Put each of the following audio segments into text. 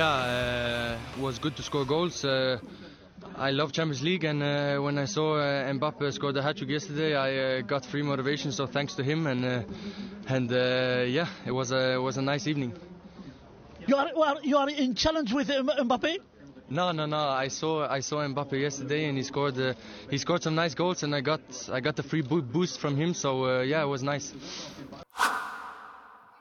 Yeah, uh, was good to score goals. Uh, I love Champions League, and uh, when I saw uh, Mbappe score the hat trick yesterday, I uh, got free motivation. So thanks to him, and uh, and uh, yeah, it was a it was a nice evening. You are, you are, you are in challenge with M- Mbappe? No, no, no. I saw I saw Mbappe yesterday, and he scored uh, he scored some nice goals, and I got I got the free boost from him. So uh, yeah, it was nice.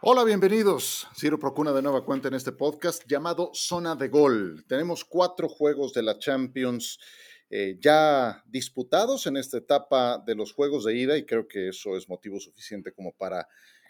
Hola, bienvenidos. Ciro Procuna de nueva cuenta en este podcast llamado Zona de Gol. Tenemos cuatro juegos de la Champions eh, ya disputados en esta etapa de los juegos de ida y creo que eso es motivo suficiente como para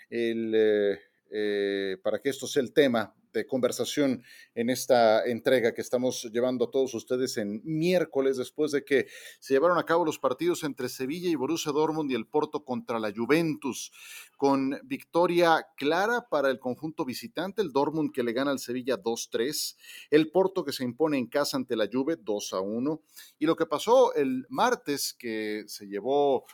el, eh, eh, para que esto sea el tema de conversación en esta entrega que estamos llevando a todos ustedes en miércoles, después de que se llevaron a cabo los partidos entre Sevilla y Borussia Dortmund y el Porto contra la Juventus, con victoria clara para el conjunto visitante, el Dortmund que le gana al Sevilla 2-3, el Porto que se impone en casa ante la Juve 2-1, y lo que pasó el martes que se llevó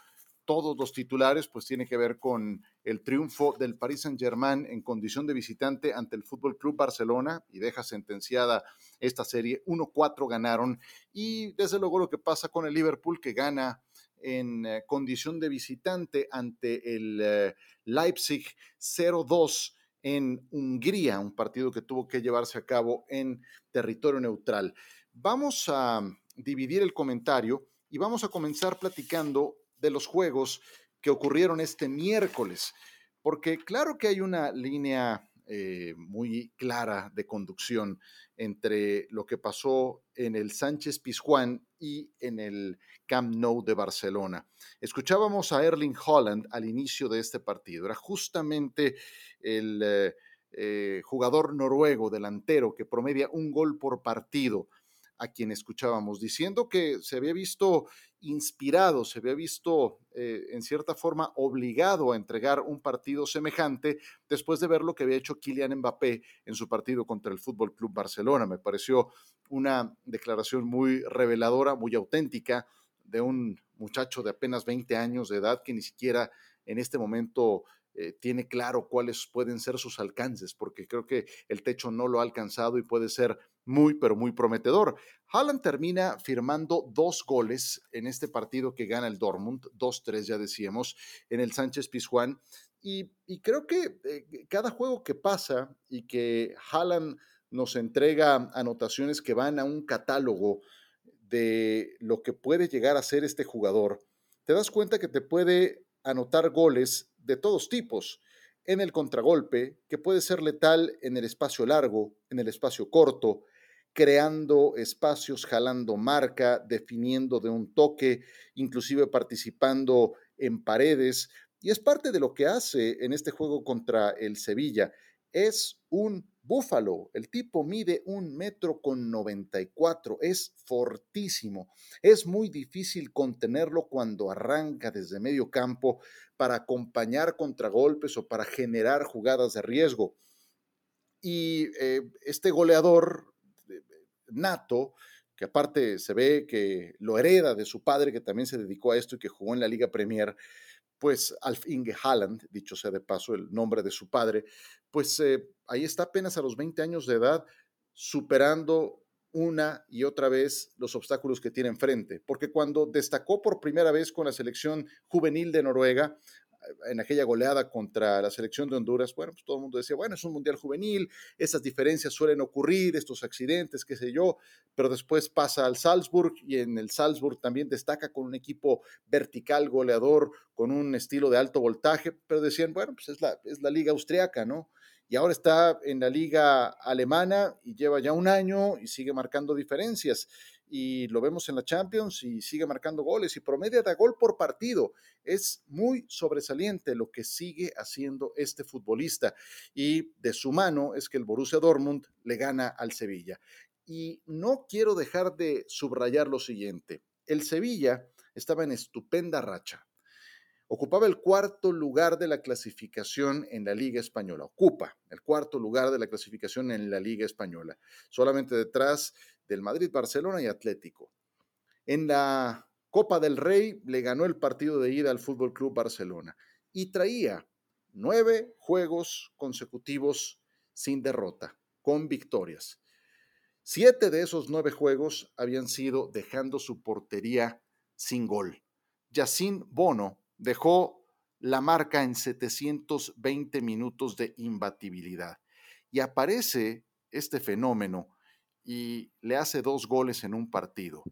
todos los titulares, pues tiene que ver con el triunfo del Paris Saint-Germain en condición de visitante ante el Fútbol Club Barcelona y deja sentenciada esta serie. 1-4 ganaron y desde luego lo que pasa con el Liverpool que gana en eh, condición de visitante ante el eh, Leipzig 0-2 en Hungría, un partido que tuvo que llevarse a cabo en territorio neutral. Vamos a dividir el comentario y vamos a comenzar platicando de los juegos que ocurrieron este miércoles, porque claro que hay una línea eh, muy clara de conducción entre lo que pasó en el Sánchez Pizjuán y en el Camp Nou de Barcelona. Escuchábamos a Erling Holland al inicio de este partido. Era justamente el eh, jugador noruego delantero que promedia un gol por partido a quien escuchábamos, diciendo que se había visto inspirado, se había visto eh, en cierta forma obligado a entregar un partido semejante después de ver lo que había hecho Kylian Mbappé en su partido contra el Fútbol Club Barcelona. Me pareció una declaración muy reveladora, muy auténtica de un muchacho de apenas 20 años de edad que ni siquiera en este momento eh, tiene claro cuáles pueden ser sus alcances, porque creo que el techo no lo ha alcanzado y puede ser muy, pero muy prometedor. Haaland termina firmando dos goles en este partido que gana el Dortmund, 2-3 ya decíamos, en el Sánchez Pizjuán. Y, creo que eh, cada juego que pasa y que Haaland nos entrega anotaciones que van a un catálogo de lo que puede llegar a ser este jugador, te das cuenta que te puede anotar goles de todos tipos en el contragolpe, que puede ser letal en el espacio largo, en el espacio corto, creando espacios, jalando marca, definiendo de un toque, inclusive participando en paredes. Y es parte de lo que hace en este juego contra el Sevilla. Es un búfalo. El tipo mide un metro con 94. Es fortísimo. Es muy difícil contenerlo cuando arranca desde medio campo para acompañar contragolpes o para generar jugadas de riesgo. Y eh, este goleador eh, nato, que aparte se ve que lo hereda de su padre, que también se dedicó a esto y que jugó en la Liga Premier, pues Alf Inge Haaland, dicho sea de paso el nombre de su padre, pues eh, ahí está apenas a los 20 años de edad superando una y otra vez los obstáculos que tiene enfrente, porque cuando destacó por primera vez con la selección juvenil de Noruega, en aquella goleada contra la selección de Honduras, bueno, pues todo el mundo decía, bueno, es un mundial juvenil, esas diferencias suelen ocurrir, estos accidentes, qué sé yo, pero después pasa al Salzburg y en el Salzburg también destaca con un equipo vertical, goleador, con un estilo de alto voltaje, pero decían, bueno, pues es la, es la liga austriaca, ¿no? Y ahora está en la liga alemana y lleva ya un año y sigue marcando diferencias. Y lo vemos en la Champions y sigue marcando goles y promedia de gol por partido. Es muy sobresaliente lo que sigue haciendo este futbolista. Y de su mano es que el Borussia Dortmund le gana al Sevilla. Y no quiero dejar de subrayar lo siguiente. El Sevilla estaba en estupenda racha ocupaba el cuarto lugar de la clasificación en la Liga Española. Ocupa el cuarto lugar de la clasificación en la Liga Española, solamente detrás del Madrid, Barcelona y Atlético. En la Copa del Rey le ganó el partido de ida al Fútbol Club Barcelona y traía nueve juegos consecutivos sin derrota, con victorias. Siete de esos nueve juegos habían sido dejando su portería sin gol. Yacine Bono dejó la marca en 720 minutos de imbatibilidad. Y aparece este fenómeno y le hace dos goles en un partido.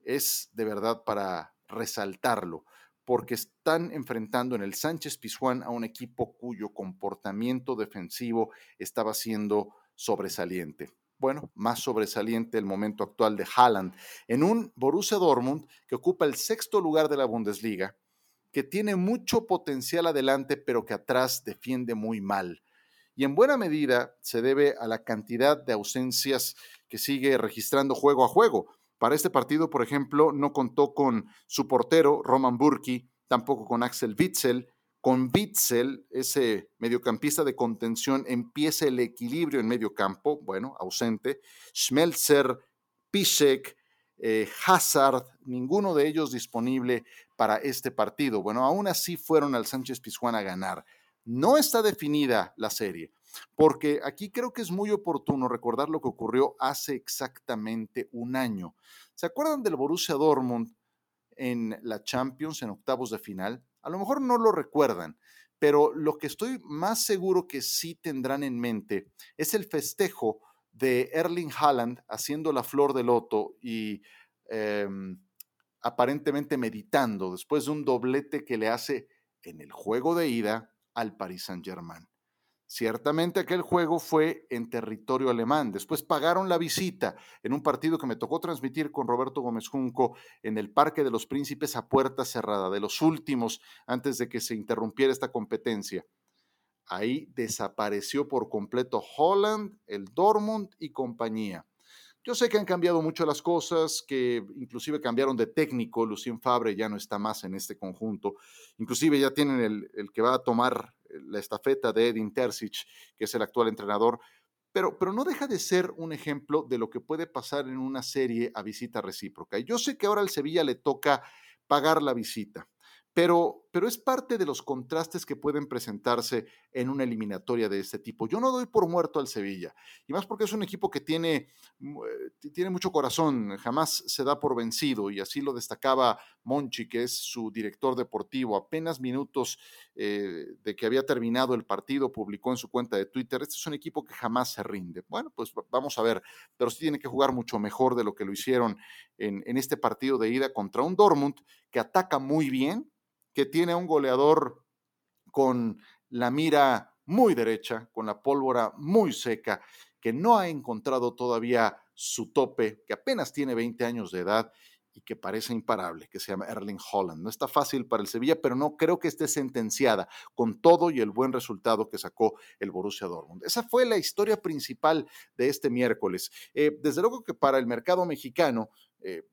Es de verdad para resaltarlo, porque están enfrentando en el Sánchez Pizjuán a un equipo cuyo comportamiento defensivo estaba siendo sobresaliente. Bueno, más sobresaliente el momento actual de Haaland en un Borussia Dortmund que ocupa el sexto lugar de la Bundesliga, que tiene mucho potencial adelante, pero que atrás defiende muy mal. Y en buena medida se debe a la cantidad de ausencias que sigue registrando juego a juego. Para este partido, por ejemplo, no contó con su portero, Roman Burki, tampoco con Axel Witzel. Con Witzel, ese mediocampista de contención, empieza el equilibrio en medio campo, bueno, ausente. Schmelzer, Piszek, eh, Hazard, ninguno de ellos disponible para este partido. Bueno, aún así fueron al Sánchez Pizjuán a ganar. No está definida la serie, porque aquí creo que es muy oportuno recordar lo que ocurrió hace exactamente un año. ¿Se acuerdan del Borussia Dortmund en la Champions en octavos de final? A lo mejor no lo recuerdan, pero lo que estoy más seguro que sí tendrán en mente es el festejo de Erling Haaland haciendo la flor de loto y em, aparentemente meditando después de un doblete que le hace en el juego de ida al Paris Saint-Germain. Ciertamente aquel juego fue en territorio alemán. Después pagaron la visita en un partido que me tocó transmitir con Roberto Gómez Junco en el Parque de los Príncipes a puerta cerrada, de los últimos antes de que se interrumpiera esta competencia. Ahí desapareció por completo Holland, el Dortmund y compañía. Yo sé que han cambiado mucho las cosas, que inclusive cambiaron de técnico, Lucien Fabre ya no está más en este conjunto, inclusive ya tienen el, que va a tomar la estafeta de Edin Terzic, que es el actual entrenador, pero, pero no deja de ser un ejemplo de lo que puede pasar en una serie a visita recíproca. Yo sé que ahora al Sevilla le toca pagar la visita, pero, pero es parte de los contrastes que pueden presentarse en una eliminatoria de este tipo. Yo no doy por muerto al Sevilla, y más porque es un equipo que tiene, eh, tiene mucho corazón, jamás se da por vencido, y así lo destacaba Monchi, que es su director deportivo. Apenas minutos eh, de que había terminado el partido, publicó en su cuenta de Twitter, este es un equipo que jamás se rinde. Bueno, pues vamos a ver, pero sí tiene que jugar mucho mejor de lo que lo hicieron en, en este partido de ida contra un Dortmund que ataca muy bien, que tiene un goleador con la mira muy derecha, con la pólvora muy seca, que no ha encontrado todavía su tope, que apenas tiene 20 años de edad y que parece imparable, que se llama Erling Holland. No está fácil para el Sevilla, pero no creo que esté sentenciada con todo y el buen resultado que sacó el Borussia Dortmund. Esa fue la historia principal de este miércoles. Eh, desde luego que para el mercado mexicano, eh,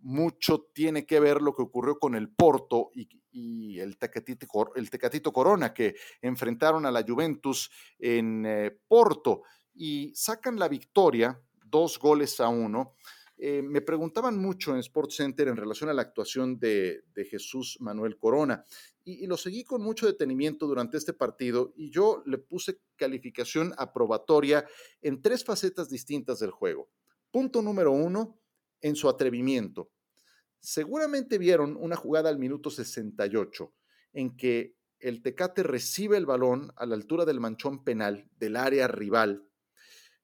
mucho tiene que ver lo que ocurrió con el Porto y, el, Tecatito, Corona, que enfrentaron a la Juventus en eh, Porto y sacan la victoria, dos goles a uno. Eh, me preguntaban mucho en Sports Center en relación a la actuación de, Jesús Manuel Corona y, lo seguí con mucho detenimiento durante este partido y yo le puse calificación aprobatoria en tres facetas distintas del juego. Punto número uno, en su atrevimiento. Seguramente vieron una jugada al minuto 68 en que el Tecate recibe el balón a la altura del manchón penal del área rival,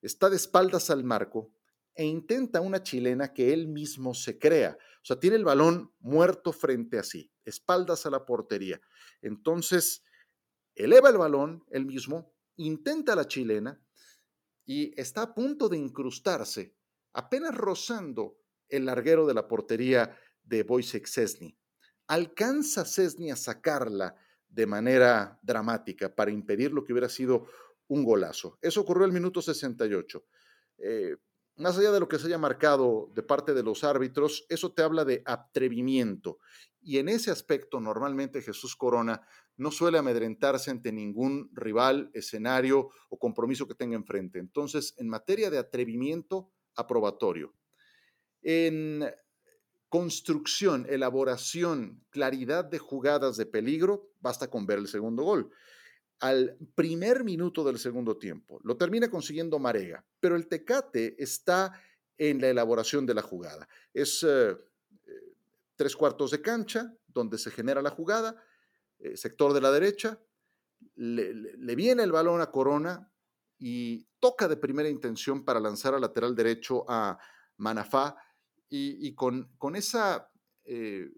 está de espaldas al marco e intenta una chilena que él mismo se crea. O sea, tiene el balón muerto frente a sí, espaldas a la portería. Entonces, eleva el balón él mismo, intenta la chilena y está a punto de incrustarse, apenas rozando el larguero de la portería de Wojciech Cesny. Alcanza Cesny a sacarla de manera dramática para impedir lo que hubiera sido un golazo. Eso ocurrió el minuto 68. Eh, más allá de lo que se haya marcado de parte de los árbitros, eso te habla de atrevimiento. Y en ese aspecto, normalmente Jesús Corona no suele amedrentarse ante ningún rival, escenario o compromiso que tenga enfrente. Entonces, en materia de atrevimiento, aprobatorio. En construcción, elaboración, claridad de jugadas de peligro, basta con ver el segundo gol. al primer minuto del segundo tiempo. Lo termina consiguiendo Marega, pero el Tecate está en la elaboración de la jugada. Es eh, eh, tres cuartos de cancha donde se genera la jugada, eh, sector de la derecha, le, viene el balón a Corona y toca de primera intención para lanzar al lateral derecho a Manafá y, con, esa,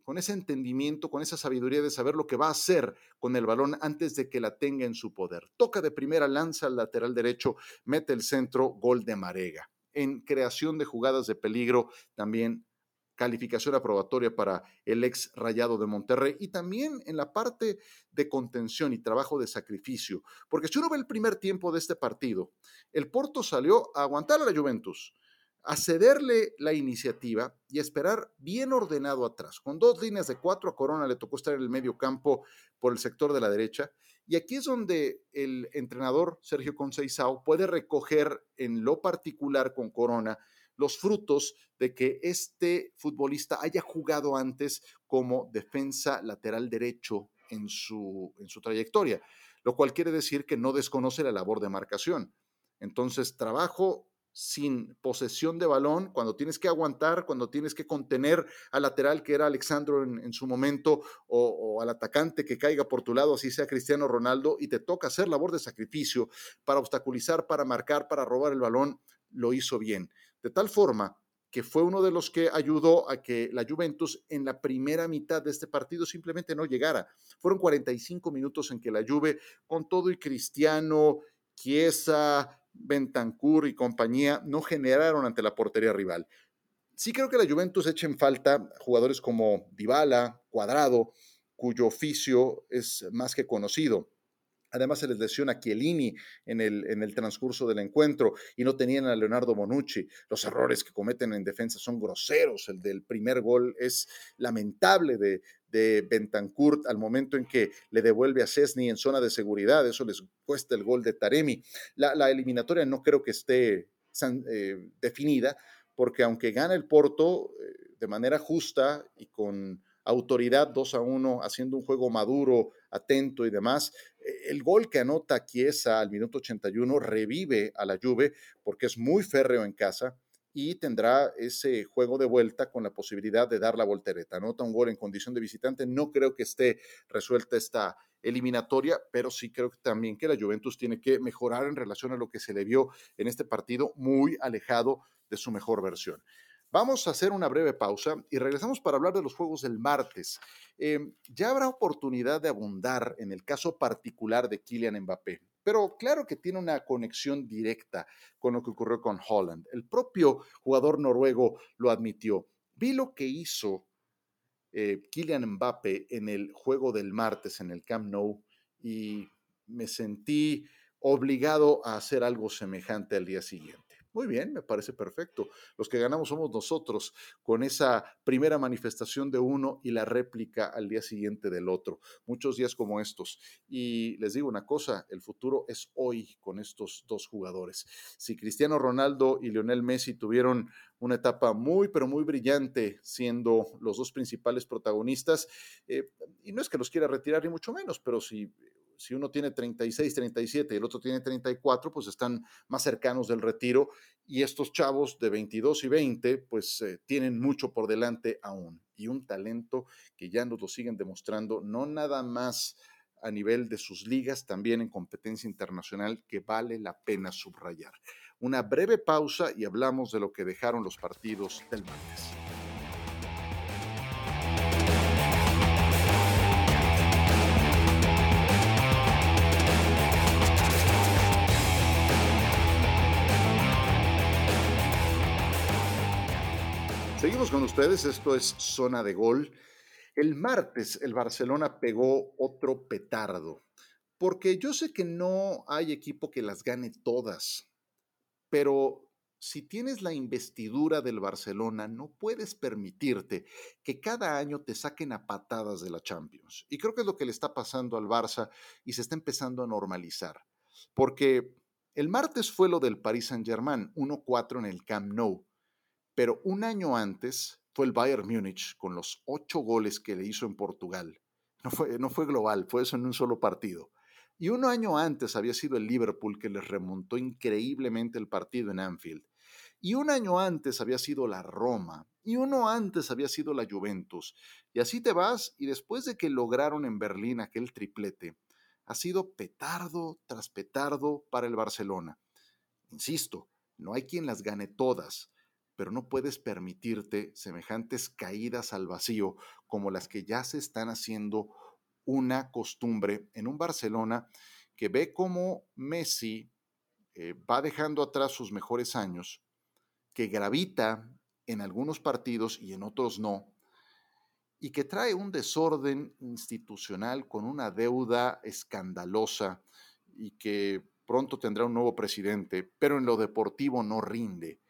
con ese entendimiento, con esa sabiduría de saber lo que va a hacer con el balón antes de que la tenga en su poder. Toca de primera, lanza al lateral derecho, mete el centro, gol de Marega en creación de jugadas de peligro, también calificación aprobatoria para el ex Rayado de Monterrey y también en la parte de contención y trabajo de sacrificio. Porque si uno ve el primer tiempo de este partido, el Porto salió a aguantar a la Juventus, a cederle la iniciativa y esperar bien ordenado atrás. Con dos líneas de cuatro a Corona le tocó estar en el medio campo por el sector de la derecha y aquí es donde el entrenador Sergio Conceizao puede recoger en lo particular con Corona los frutos de que este futbolista haya jugado antes como defensa lateral derecho en su, en su trayectoria, lo cual quiere decir que no desconoce la labor de marcación. Entonces, trabajo sin posesión de balón, cuando tienes que aguantar, cuando tienes que contener al lateral que era Alexandro en, su momento, o, al atacante que caiga por tu lado, así sea Cristiano Ronaldo, y te toca hacer labor de sacrificio para obstaculizar, para marcar, para robar el balón, lo hizo bien. De tal forma que fue uno de los que ayudó a que la Juventus en la primera mitad de este partido simplemente no llegara. Fueron 45 minutos en que la Juve, con todo y Cristiano, Chiesa, Bentancur y compañía no generaron ante la portería rival. Sí creo que la Juventus echa en falta jugadores como Dybala, Cuadrado, cuyo oficio es más que conocido. Además, se les lesiona a Chiellini en el, en el transcurso del encuentro y no tenían a Leonardo Bonucci. Los errores que cometen en defensa son groseros. El del primer gol es lamentable de, de Bentancourt al momento en que le devuelve a Cesny en zona de seguridad. Eso les cuesta el gol de Taremi. La, eliminatoria no creo que esté eh, definida, porque aunque gana el Porto eh, de manera justa y con autoridad 2 a 1, haciendo un juego maduro, atento y demás. Eh, el gol que anota Chiesa al minuto 81 revive a la Juve porque es muy férreo en casa y tendrá ese juego de vuelta con la posibilidad de dar la voltereta. Anota un gol en condición de visitante. No creo que esté resuelta esta eliminatoria, pero sí creo también que la Juventus tiene que mejorar en relación a lo que se le vio en este partido, muy alejado de su mejor versión. Vamos a hacer una breve pausa y regresamos para hablar de los juegos del martes. Em, ya habrá oportunidad de abundar en el caso particular de Kylian Mbappé, pero claro que tiene una conexión directa con lo que ocurrió con Holland. El propio jugador noruego lo admitió. Vi lo que hizo eh, Kylian Mbappé en el juego del martes en el Camp Nou y me sentí obligado a hacer algo semejante al día siguiente. Muy bien, me parece perfecto. Los que ganamos somos nosotros con esa primera manifestación de uno y la réplica al día siguiente del otro. Muchos días como estos. Y les digo una cosa, el futuro es hoy con estos dos jugadores. Si Cristiano Ronaldo y Lionel Messi tuvieron una etapa muy, pero muy brillante, siendo los dos principales protagonistas, eh, y no es que los quiera retirar ni mucho menos, pero si si uno tiene 36, 37 y el otro tiene 34, pues están más cercanos del retiro y estos chavos de 22 y 20, pues eh, tienen mucho por delante aún y un talento que ya nos lo siguen demostrando, no nada más a nivel de sus ligas, también en competencia internacional que vale la pena subrayar. Una breve pausa y hablamos de lo que dejaron los partidos del martes. Seguimos con ustedes, esto es Zona de Gol. El martes el Barcelona pegó otro petardo, porque yo sé que no hay equipo que las gane todas, pero si tienes la investidura del Barcelona, no puedes permitirte que cada año te saquen a patadas de la Champions. Y creo que es lo que le está pasando al Barça y se está empezando a normalizar, porque el martes fue lo del Paris Saint-Germain, 1-4 en el Camp Nou pero un año antes fue el Bayern Múnich con los ocho goles que le hizo en Portugal. No fue, global, fue eso en un solo partido. Y un año antes había sido el Liverpool que les remontó increíblemente el partido en Anfield. Y un año antes había sido la Roma. Y uno antes había sido la Juventus. Y así te vas y después de que lograron en Berlín aquel triplete, ha sido petardo tras petardo para el Barcelona. Insisto, no hay quien las gane todas, pero no puedes permitirte semejantes caídas al vacío como las que ya se están haciendo una costumbre en un Barcelona que ve cómo Messi eh, va dejando atrás sus mejores años, que gravita en algunos partidos y en otros no, y que trae un desorden institucional con una deuda escandalosa y que pronto tendrá un nuevo presidente, pero en lo deportivo no rinde.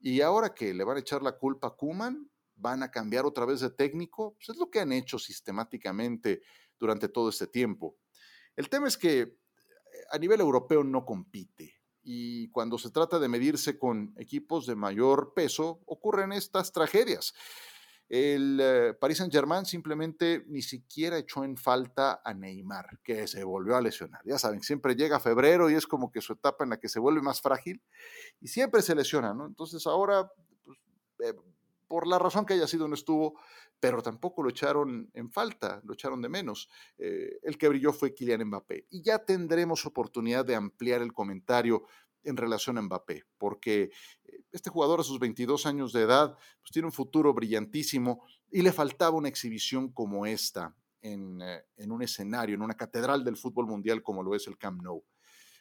Y ahora que le van a echar la culpa a Kuman, van a cambiar otra vez de técnico, pues es lo que han hecho sistemáticamente durante todo este tiempo. El tema es que eh, a nivel europeo no compite y cuando se trata de medirse con equipos de mayor peso ocurren estas tragedias. El eh, Paris Saint-Germain simplemente ni siquiera echó en falta a Neymar, que se volvió a lesionar. Ya saben, siempre llega febrero y es como que su etapa en la que se vuelve más frágil y siempre se lesiona, ¿no? Entonces ahora, pues, eh, por la razón que haya sido, no estuvo, pero tampoco lo echaron en falta, lo echaron de menos. Eh, el que brilló fue Kylian Mbappé. Y ya tendremos oportunidad de ampliar el comentario en relación a Mbappé, porque eh, este jugador a sus 22 años de edad pues tiene un futuro brillantísimo y le faltaba una exhibición como esta en, eh, en, un escenario, en una catedral del fútbol mundial como lo es el Camp Nou.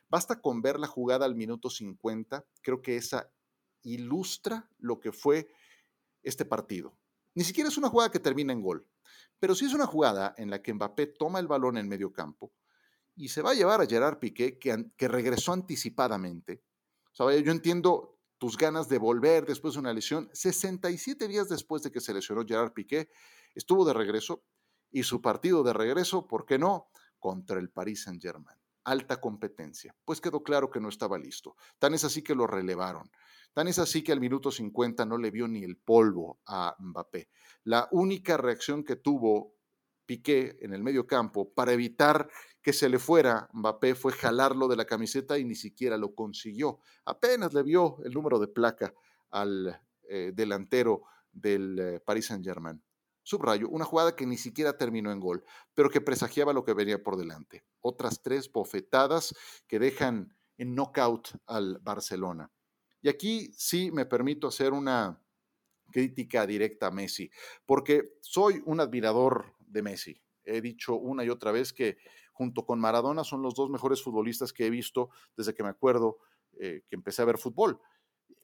Basta con ver la jugada al minuto 50, creo que esa ilustra lo que fue este partido. Ni siquiera es una jugada que termina en gol, pero sí es una jugada en la que Mbappé toma el balón en medio campo, y se va a llevar a Gerard Piqué, que, que regresó anticipadamente. O yo entiendo tus ganas de volver después de una lesión. 67 días después de que se lesionó Gerard Piqué, estuvo de regreso y su partido de regreso, ¿por qué no? Contra el Paris Saint-Germain. Alta competencia. Pues quedó claro que no estaba listo. Tan es así que lo relevaron. Tan es así que al minuto 50 no le vio ni el polvo a Mbappé. La única reacción que tuvo Piqué en el medio campo para evitar que se le fuera Mbappé fue jalarlo de la camiseta y ni siquiera lo consiguió. Apenas le vio el número de placa al eh, delantero del eh, Paris Saint-Germain. Subrayo, una jugada que ni siquiera terminó en gol, pero que presagiaba lo que venía por delante. Otras tres bofetadas que dejan en knockout al Barcelona. Y aquí sí me permito hacer una crítica directa a Messi, porque soy un admirador de Messi. He dicho una y otra vez que junto con Maradona son los dos mejores futbolistas que he visto desde que me acuerdo eh, que empecé a ver fútbol.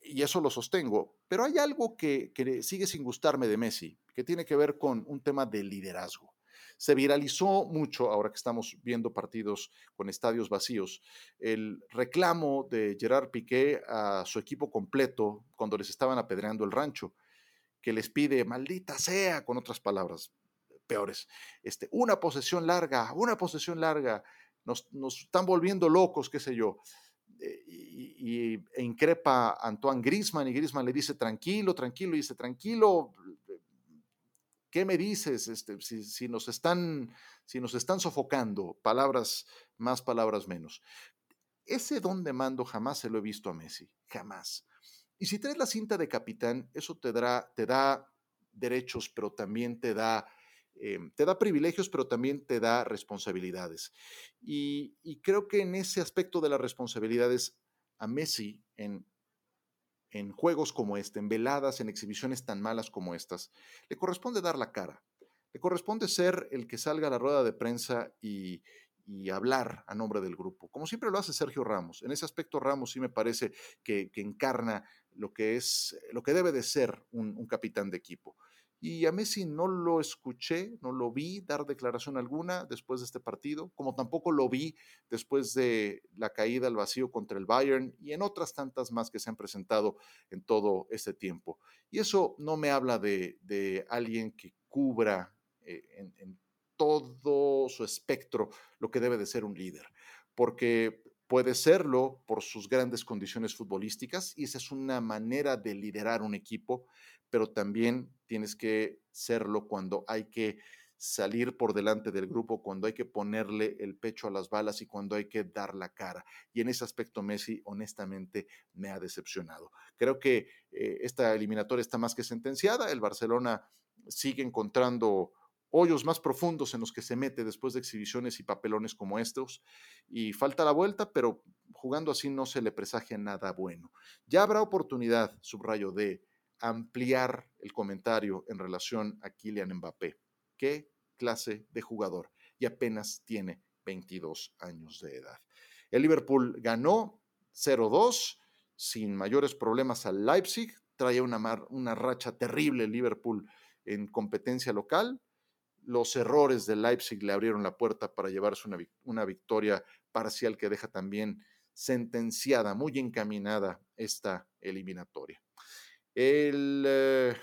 Y eso lo sostengo. Pero hay algo que, sigue sin gustarme de Messi, que tiene que ver con un tema de liderazgo. Se viralizó mucho, ahora que estamos viendo partidos con estadios vacíos, el reclamo de Gerard Piqué a su equipo completo cuando les estaban apedreando el rancho, que les pide, maldita sea, con otras palabras, peores. Este, una posesión larga, una posesión larga, nos, están volviendo locos, qué sé yo. Eh, y, e increpa Antoine Grisman y Grisman le dice tranquilo, tranquilo, y dice tranquilo, ¿qué me dices? Este, si, nos están, si nos están sofocando, palabras más, palabras menos. Ese don de mando jamás se lo he visto a Messi, jamás. Y si traes la cinta de capitán, eso te, te da derechos, pero también te da Em, te da privilegios, pero también te da responsabilidades. Y, creo que en ese aspecto de las responsabilidades, a Messi, en, en juegos como este, en veladas, en exhibiciones tan malas como estas, le corresponde dar la cara. Le corresponde ser el que salga a la rueda de prensa y, hablar a nombre del grupo, como siempre lo hace Sergio Ramos. En ese aspecto, Ramos sí me parece que, encarna lo que es, lo que debe de ser un capitán de equipo. Y a Messi no lo escuché, no lo vi dar declaración alguna después de este partido, como tampoco lo vi después de la caída al vacío contra el Bayern y en otras tantas más que se han presentado en todo este tiempo. Y eso no me habla de, alguien que cubra eh, en, en todo su espectro lo que debe de ser un líder, porque puede serlo por sus grandes condiciones futbolísticas y esa es una manera de liderar un equipo, pero también tienes que serlo cuando hay que salir por delante del grupo, cuando hay que ponerle el pecho a las balas y cuando hay que dar la cara. Y en ese aspecto Messi honestamente me ha decepcionado. Creo que eh, esta eliminatoria está más que sentenciada. El Barcelona sigue encontrando hoyos más profundos en los que se mete después de exhibiciones y papelones como estos. Y falta la vuelta, pero jugando así no se le presagia nada bueno. Ya habrá oportunidad, subrayo, de ampliar el comentario en relación a Kylian Mbappé. ¿Qué clase de jugador? Y apenas tiene 22 años de edad. El Liverpool ganó 0-2 sin mayores problemas al Leipzig. Traía una, una racha terrible el Liverpool en competencia local los errores de Leipzig le abrieron la puerta para llevarse una, victoria parcial que deja también sentenciada, muy encaminada esta eliminatoria. El eh,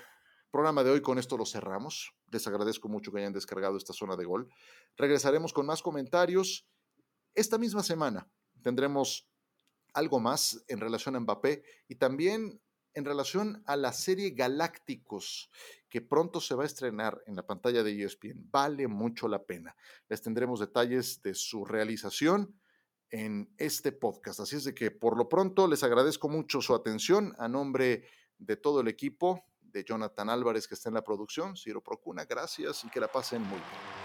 programa de hoy con esto lo cerramos. Les agradezco mucho que hayan descargado esta zona de gol. Regresaremos con más comentarios. Esta misma semana tendremos algo más en relación a Mbappé y también en relación a la serie Galácticos, que pronto se va a estrenar en la pantalla de ESPN. Vale mucho la pena. Les tendremos detalles de su realización en este podcast. Así es de que por lo pronto les agradezco mucho su atención a nombre de todo el equipo, de Jonathan Álvarez que está en la producción, Ciro Procuna, gracias y que la pasen muy bien.